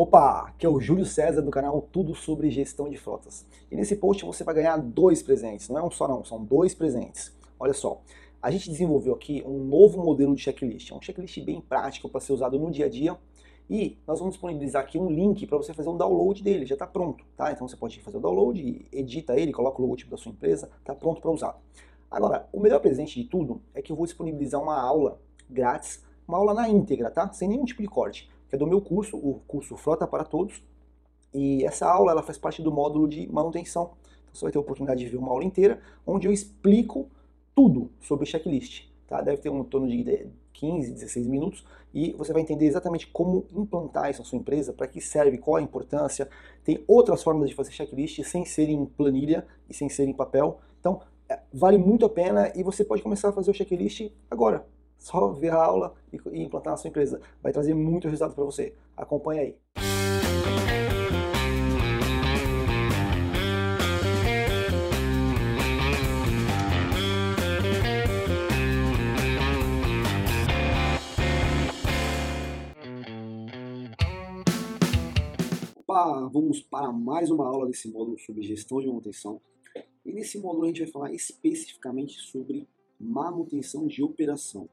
Opa, aqui é o Júlio César do canal Tudo sobre Gestão de Frotas. E nesse post você vai ganhar dois presentes, não é um só não, são dois presentes. Olha só, a gente desenvolveu aqui um novo modelo de checklist, é um checklist bem prático para ser usado no dia a dia. E nós vamos disponibilizar aqui um link para você fazer um download dele, já está pronto, tá? Então você pode fazer o download, edita ele, coloca o logotipo da sua empresa, está pronto para usar. Agora, o melhor presente de tudo é que eu vou disponibilizar uma aula grátis, uma aula na íntegra, tá? Sem nenhum tipo de corte que é do meu curso, o curso Frota para Todos. E essa aula ela faz parte do módulo de manutenção. Então você vai ter a oportunidade de ver uma aula inteira, onde eu explico tudo sobre checklist. Tá? Deve ter um torno de 15, 16 minutos e você vai entender exatamente como implantar isso na sua empresa, para que serve, qual a importância. Tem outras formas de fazer checklist sem ser em planilha e sem ser em papel. Então, é, vale muito a pena e você pode começar a fazer o checklist agora. Só ver a aula e, implantar na sua empresa. Vai trazer muito resultado para você. Acompanhe aí. Opa, vamos para mais uma aula desse módulo sobre gestão de manutenção. E nesse módulo a gente vai falar especificamente sobre manutenção de operação.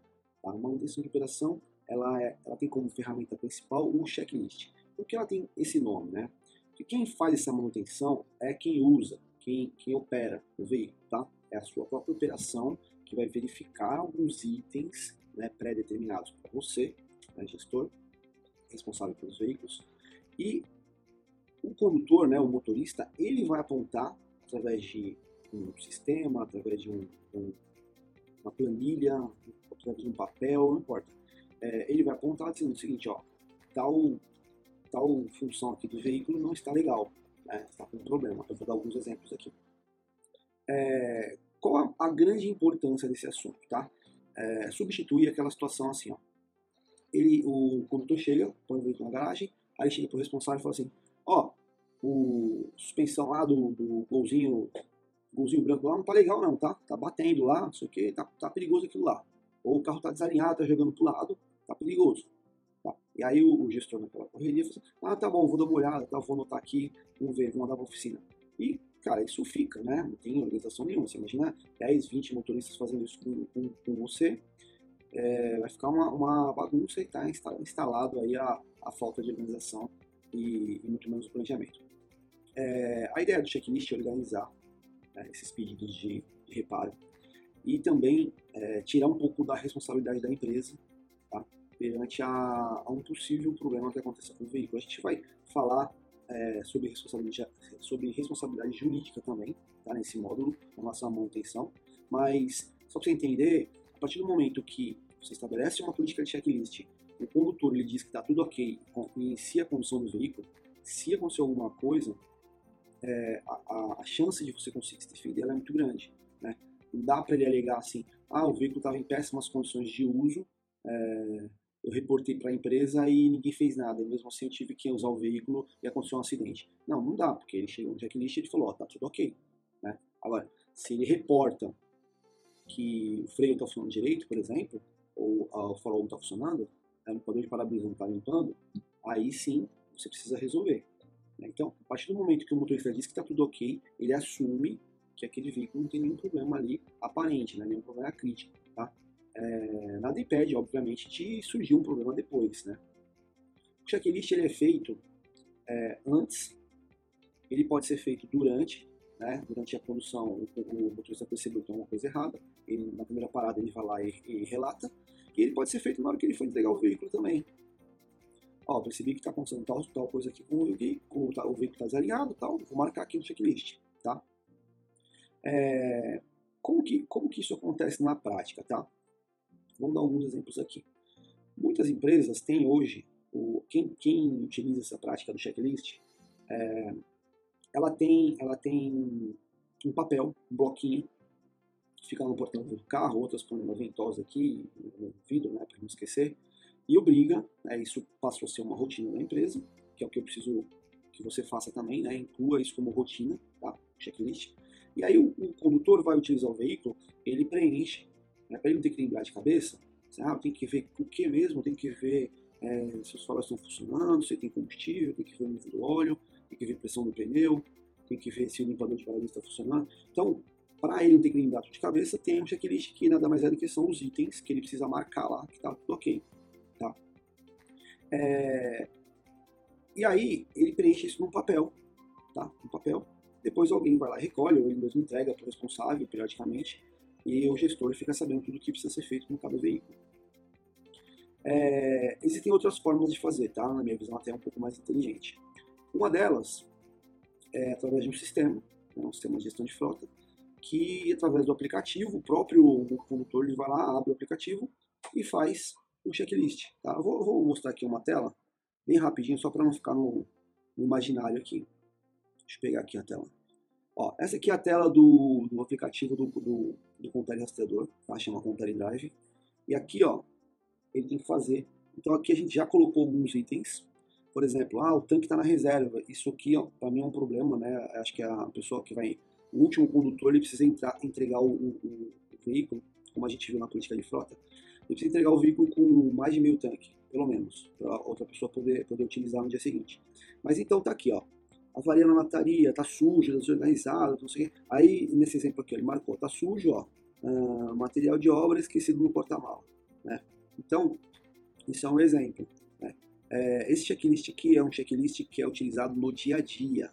A manutenção de operação ela, é, ela tem como ferramenta principal o checklist. Por que ela tem esse nome? Né? Porque quem faz essa manutenção é quem usa, quem, quem opera o veículo. Tá? É a sua própria operação que vai verificar alguns itens né, pré-determinados para você, né, gestor, responsável pelos veículos. E o condutor, né, o motorista, ele vai apontar através de um sistema, através de um, um, uma planilha, um papel, não importa. É, ele vai apontar dizendo o seguinte, ó, tal, tal função aqui do veículo não está legal, né, está com problema. Eu vou dar alguns exemplos aqui. É, qual a, a, grande importância desse assunto, tá? É, substituir aquela situação assim, ó. Ele, o condutor chega, põe o veículo na garagem, aí chega para o responsável e fala assim, ó, o suspensão lá do, do golzinho, golzinho branco lá não tá legal não, tá? Tá batendo lá, não sei o que, tá, tá perigoso aquilo lá ou o carro está desalinhado, está jogando para o lado, está perigoso. Tá? E aí o, o, gestor naquela correria fala assim, ah, tá bom, vou dar uma olhada, tá, vou anotar aqui, vamos ver, vou mandar para a oficina. E, cara, isso fica, né? Não tem organização nenhuma. Você imagina 10, 20 motoristas fazendo isso com, com, com você, é, vai ficar uma, uma bagunça e está instalado aí a, a falta de organização e, e muito menos planejamento. É, a ideia do checklist é organizar esses pedidos de, de reparo e também é, tirar um pouco da responsabilidade da empresa tá? perante a, a, um possível problema que aconteça com o veículo. A gente vai falar é, sobre, responsabilidade, sobre responsabilidade jurídica também, tá? nesse módulo, relação à manutenção, mas só para você entender, a partir do momento que você estabelece uma política de checklist, o condutor ele diz que está tudo ok, inicia a condução do veículo, se acontecer alguma coisa, é, a, a, chance de você conseguir se defender é muito grande. Né? Não dá para ele alegar assim, ah, o veículo estava em péssimas condições de uso, é, eu reportei para a empresa e ninguém fez nada, mesmo assim eu tive que usar o veículo e aconteceu um acidente. Não, não dá, porque ele chegou no checklist e ele falou, ó, tá tudo ok. Né? Agora, se ele reporta que o freio está funcionando direito, por exemplo, ou o farol não está funcionando, o limpador de para-brisa não está limpando, aí sim você precisa resolver. Né? Então, a partir do momento que o motorista diz que está tudo ok, ele assume que aquele veículo não tem nenhum problema ali aparente, né, nenhum problema crítico. Tá? É, nada impede, obviamente, de surgir um problema depois. Né? O checklist ele é feito é, antes, ele pode ser feito durante, né, durante a condução, o, o motorista percebeu que tem uma coisa errada, ele, na primeira parada ele vai lá e, e, relata, e ele pode ser feito na hora que ele for entregar o veículo também. Ó, percebi que está acontecendo tal, tal coisa aqui com o veículo, tá, o veículo está desalinhado, tal, vou marcar aqui no checklist, tá? É, como, que, como que isso acontece na prática, tá? Vamos dar alguns exemplos aqui. Muitas empresas têm hoje, o, quem, quem utiliza essa prática do checklist, é, ela, tem, ela tem um papel, um bloquinho, que fica no portão do carro, outras põem uma ventosa aqui no vidro, né, para não esquecer, e obriga, né, isso passou a ser uma rotina da empresa, que é o que eu preciso que você faça também, né, inclua isso como rotina, tá, checklist, e aí o, o condutor vai utilizar o veículo, ele preenche, né, para ele não ter que lembrar de cabeça, assim, ah, tem que ver o que mesmo, tem que ver é, se os faróis estão funcionando, se tem combustível, tem que ver o nível do óleo, tem que ver a pressão do pneu, tem que ver se o limpador de para-brisa está funcionando. Então, para ele não ter que lembrar de cabeça, tem um checklist que nada mais é do que são os itens que ele precisa marcar lá, que está tudo ok. Tá? É... E aí, ele preenche isso num papel, tá? Um papel. Depois alguém vai lá recolhe, ou ele mesmo entrega para o responsável, periodicamente, e o gestor fica sabendo tudo o que precisa ser feito com cada veículo. É, existem outras formas de fazer, tá? Na minha visão, até um pouco mais inteligente. Uma delas é através de um sistema, né, um sistema de gestão de frota, que através do aplicativo, o próprio condutor ele vai lá, abre o aplicativo e faz o checklist. Tá? Eu vou, vou mostrar aqui uma tela, bem rapidinho, só para não ficar no, no, imaginário aqui. Deixa eu pegar aqui a tela. Ó, essa aqui é a tela do, do aplicativo do, do, do Contele Rastreador, tá? chama Contele Drive. E aqui, ó, ele tem que fazer. Então aqui a gente já colocou alguns itens. Por exemplo, ah, o tanque está na reserva. Isso aqui, para mim, é um problema, né? Acho que a pessoa que vai. O último condutor ele precisa entrar, entregar o, o, o, veículo, como a gente viu na política de frota, ele precisa entregar o veículo com mais de meio tanque, pelo menos, para outra pessoa poder, poder utilizar no dia seguinte. Mas então tá aqui, ó. Avaria na lataria, tá sujo, desorganizado, não sei o quê. Aí, nesse exemplo aqui, ele marcou, tá sujo, ó. Uh, material de obra esquecido no porta-mal, né? Então, isso é um exemplo. Né? É, esse checklist aqui é um checklist que é utilizado no dia a dia.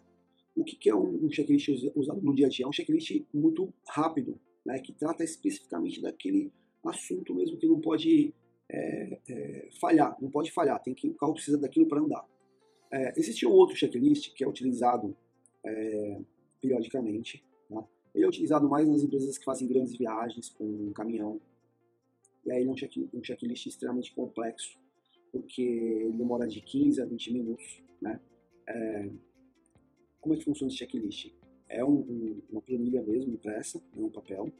O que, que é um, um checklist usado no dia a dia? É um checklist muito rápido, né? que trata especificamente daquele assunto mesmo que não pode é, é, falhar, não pode falhar, tem que o carro precisa daquilo para andar. É, existe um outro checklist que é utilizado é, periodicamente. Tá? Ele é utilizado mais nas empresas que fazem grandes viagens com um caminhão, e aí ele é um, check, um checklist extremamente complexo, porque ele demora de 15 a 20 minutos. Né? É, como é que funciona esse checklist? É um, um, uma planilha mesmo, impressa, é um papel.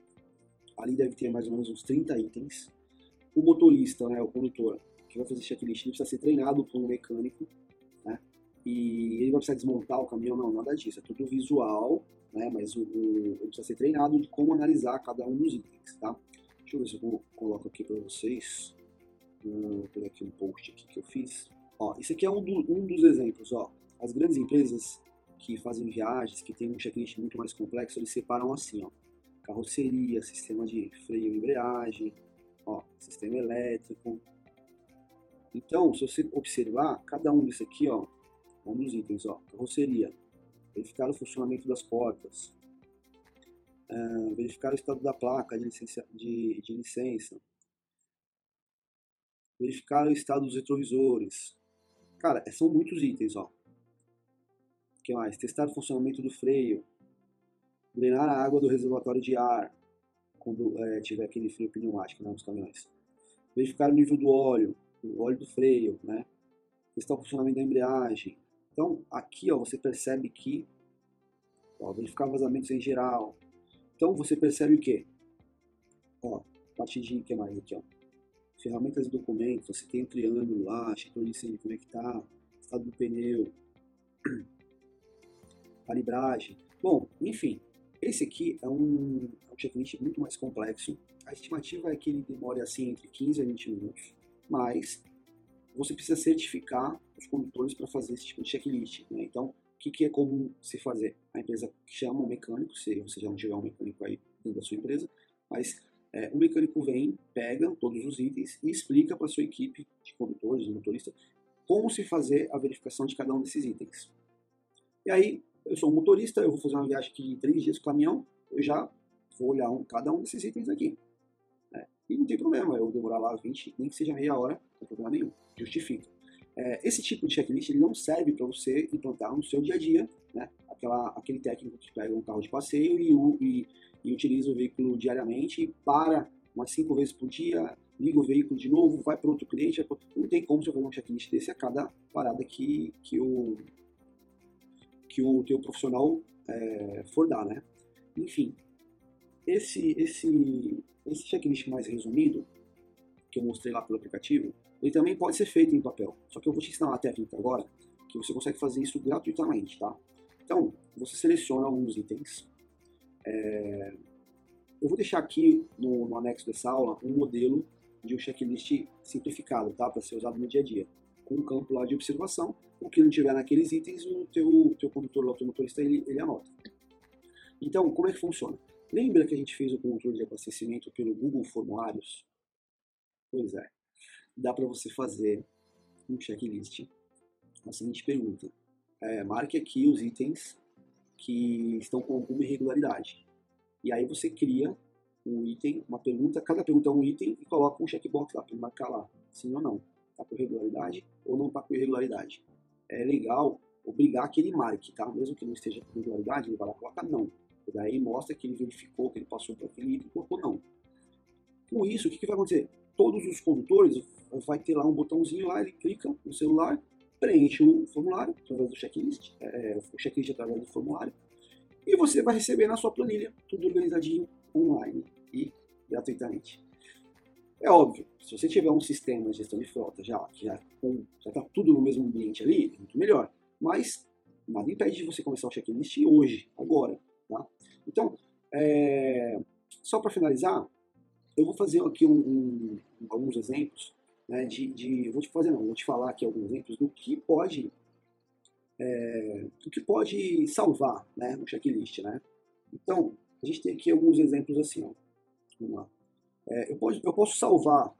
Ali deve ter mais ou menos uns 30 itens. O motorista, né, o condutor, que vai fazer checklist, ele precisa ser treinado por um mecânico, né? E ele vai precisar desmontar o caminhão, não, nada disso. É tudo visual, né? Mas o, o, ele precisa ser treinado de como analisar cada um dos itens, tá? Deixa eu ver se eu coloco aqui para vocês. Vou pegar aqui um post aqui que eu fiz. Ó, esse aqui é um, do, um dos exemplos. Ó. As grandes empresas que fazem viagens, que tem um checklist muito mais complexo, eles separam assim, ó. Carroceria, sistema de freio e embreagem, ó, sistema elétrico. Então, se você observar, cada um desse aqui, ó, um dos itens, ó, carroceria, verificar o funcionamento das portas, uh, verificar o estado da placa de, licença, de, de licença, verificar o estado dos retrovisores. Cara, são muitos itens, ó. O que mais? Testar o funcionamento do freio, drenar a água do reservatório de ar quando é, tiver aquele freio pneumático né, nos caminhões. Verificar o nível do óleo, o óleo do freio, né? Testar o funcionamento da embreagem. Então, aqui ó, você percebe que ó, verificar vazamentos em geral, então você percebe o quê? Ó, a partir de que mais aqui, ó? Ferramentas e documentos, você tem um triângulo lá, setor de conectar, estado do pneu, calibragem. Bom, enfim, esse aqui é um, é um checklist muito mais complexo. A estimativa é que ele demore assim entre 15 a 20 minutos, mas você precisa certificar os condutores para fazer esse tipo de checklist. Né? Então, que, que é comum se fazer? A empresa chama um mecânico, se você já não tiver um mecânico aí dentro da sua empresa, mas é, o mecânico vem, pega todos os itens e explica para a sua equipe de condutores, de motoristas, como se fazer a verificação de cada um desses itens. E aí, eu sou motorista, eu vou fazer uma viagem aqui de três dias com caminhão, eu já vou olhar um, cada um desses itens aqui. Né? E não tem problema, eu demorar lá 20, nem que seja meia hora, não tem problema nenhum, justifica. É, esse tipo de checklist ele não serve para você implantar no seu dia a dia, né? Aquela, aquele técnico que pega um carro de passeio e, e, e utiliza o veículo diariamente, para umas cinco vezes por dia, liga o veículo de novo, vai para outro cliente. Não tem como você fazer um checklist desse a cada parada que, que, o, que o teu profissional é, for dar, né? Enfim, esse, esse, esse checklist mais resumido, que eu mostrei lá pelo aplicativo, ele também pode ser feito em papel. Só que eu vou te ensinar uma técnica agora que você consegue fazer isso gratuitamente, tá? Então, você seleciona alguns itens. É... Eu vou deixar aqui no, no, anexo dessa aula um modelo de um checklist simplificado, tá? Para ser usado no dia a dia. Com o campo lá de observação. O que não tiver naqueles itens, o teu, teu condutor, o automotorista, ele, ele anota. Então, como é que funciona? Lembra que a gente fez o controle de abastecimento pelo Google Formulários? Pois é. Dá para você fazer um checklist com a seguinte pergunta. É, marque aqui os itens que estão com alguma irregularidade. E aí você cria um item, uma pergunta, cada pergunta é um item e coloca um checkbox lá para marcar lá, sim ou não. Está com irregularidade ou não está com irregularidade. É legal obrigar que ele marque, tá? Mesmo que não esteja com irregularidade, ele vai lá e coloca não. E daí mostra que ele verificou, que ele passou por aquele item e colocou não. Com isso, o que, que vai acontecer? Todos os condutores vai ter lá um botãozinho lá, ele clica no celular, preenche o formulário através do checklist, é, o checklist através do formulário, e você vai receber na sua planilha, tudo organizadinho, online e gratuitamente. É óbvio, se você tiver um sistema de gestão de frota já já está tudo no mesmo ambiente ali, é muito melhor. Mas nada impede de você começar o checklist hoje, agora. Tá? Então, é, só para finalizar, eu vou fazer aqui um, um, alguns exemplos né, de, de, vou te fazer não, vou te falar aqui alguns exemplos do que pode é, do que pode salvar né, um checklist, né? Então, a gente tem aqui alguns exemplos assim, ó. Vamos lá. É, eu, posso, eu posso salvar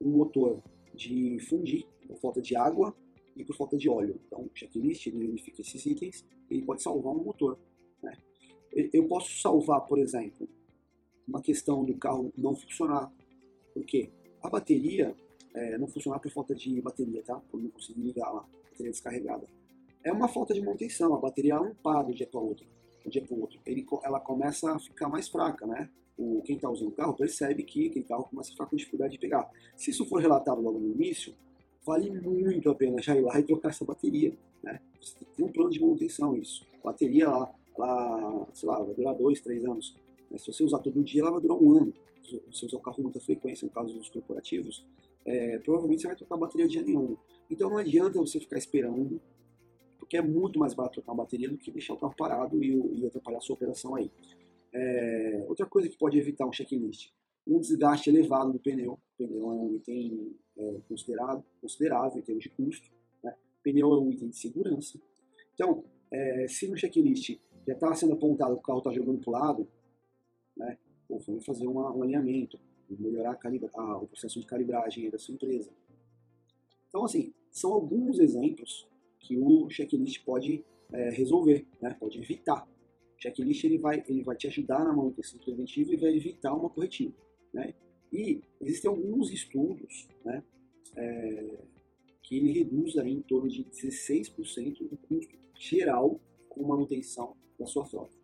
um motor de fundir por falta de água e por falta de óleo. Então, o checklist ele verifica esses itens e ele pode salvar um motor. Né? Eu posso salvar, por exemplo, uma questão do carro não funcionar. Por quê? A bateria é, não funcionar por falta de bateria, tá? Por não conseguir ligar lá, bateria descarregada. É uma falta de manutenção, a bateria não para de um dia para outro. Um dia para outro. Ele, ela começa a ficar mais fraca, né? O, quem está usando o carro percebe que aquele carro começa a ficar com dificuldade de pegar. Se isso for relatado logo no início, vale muito a pena já ir lá e trocar essa bateria, né? Você tem um plano de manutenção isso. A bateria lá, ela, sei lá, vai durar dois, três anos. Se você usar todo dia, ela vai durar um ano. Se você usar o carro com muita frequência, no caso dos corporativos, é, provavelmente você vai trocar a bateria dia nenhum. Então não adianta você ficar esperando, porque é muito mais barato trocar uma bateria do que deixar o carro parado e, e atrapalhar a sua operação aí. É, outra coisa que pode evitar um checklist, um desgaste elevado do pneu. O pneu é um item é, considerado, considerável em termos de custo. Né? O pneu é um item de segurança. Então, é, se no checklist já está sendo apontado que o carro está jogando para o lado, né, pô, vamos fazer uma, um alinhamento melhorar a a, o processo de calibragem da sua empresa. Então, assim, são alguns exemplos que o checklist pode é, resolver, né? pode evitar. O checklist ele vai, ele vai te ajudar na manutenção preventiva e vai evitar uma corretiva. Né? E existem alguns estudos né, é, que ele reduz aí em torno de 16% do custo geral com manutenção da sua frota.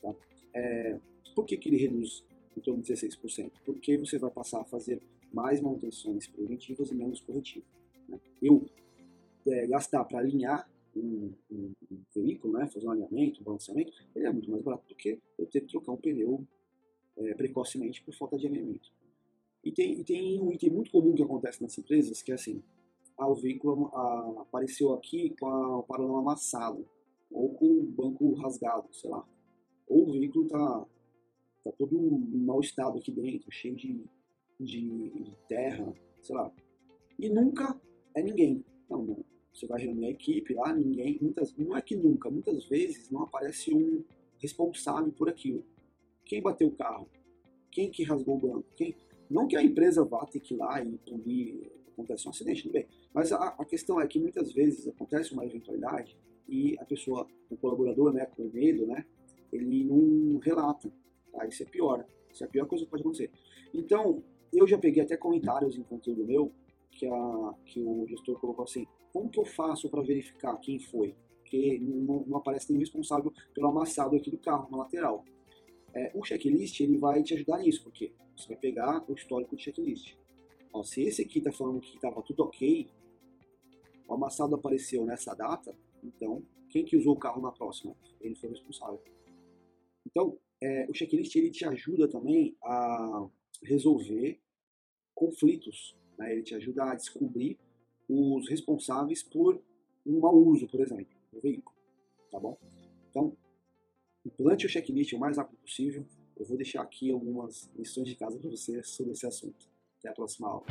Tá? É, por que, que ele reduz em torno de 16%, porque você vai passar a fazer mais manutenções preventivas e menos corretivas. Né? Eu é, gastar para alinhar um, um, um, veículo, né, fazer um alinhamento, um balanceamento, ele é muito mais barato do que eu ter que trocar um pneu é, precocemente por falta de alinhamento. E tem, e tem um item muito comum que acontece nas empresas, que é assim, ah, o veículo ah, apareceu aqui com a, o paralama amassado, ou com o banco rasgado, sei lá. Ou o veículo está tá todo em mau estado aqui dentro, cheio de, de, de terra, sei lá. E nunca é ninguém. Não, não. Você vai reunir a equipe lá, ninguém, muitas, não é que nunca, muitas vezes não aparece um responsável por aquilo. Quem bateu o carro? Quem que rasgou o banco? Quem? Não que a empresa vá ter que ir lá e punir, acontece um acidente, tudo bem. Mas a, a, questão é que muitas vezes acontece uma eventualidade e a pessoa, o colaborador, né, com medo, né, ele não relata. Tá? Isso é pior. Isso é a pior coisa que pode acontecer. Então, eu já peguei até comentários em conteúdo meu que, a, que o gestor colocou assim: como que eu faço para verificar quem foi? Porque não, não, aparece nenhum responsável pelo amassado aqui do carro na lateral. É, o checklist ele vai te ajudar nisso, porque você vai pegar o histórico de checklist. Ó, se esse aqui está falando que estava tudo ok, o amassado apareceu nessa data, então quem que usou o carro na próxima? Ele foi responsável. Então, é, o checklist ele te ajuda também a resolver conflitos. Né? Ele te ajuda a descobrir os responsáveis por um mau uso, por exemplo, do veículo. Tá bom? Então, implante o checklist o mais rápido possível. Eu vou deixar aqui algumas lições de casa para você sobre esse assunto. Até a próxima aula.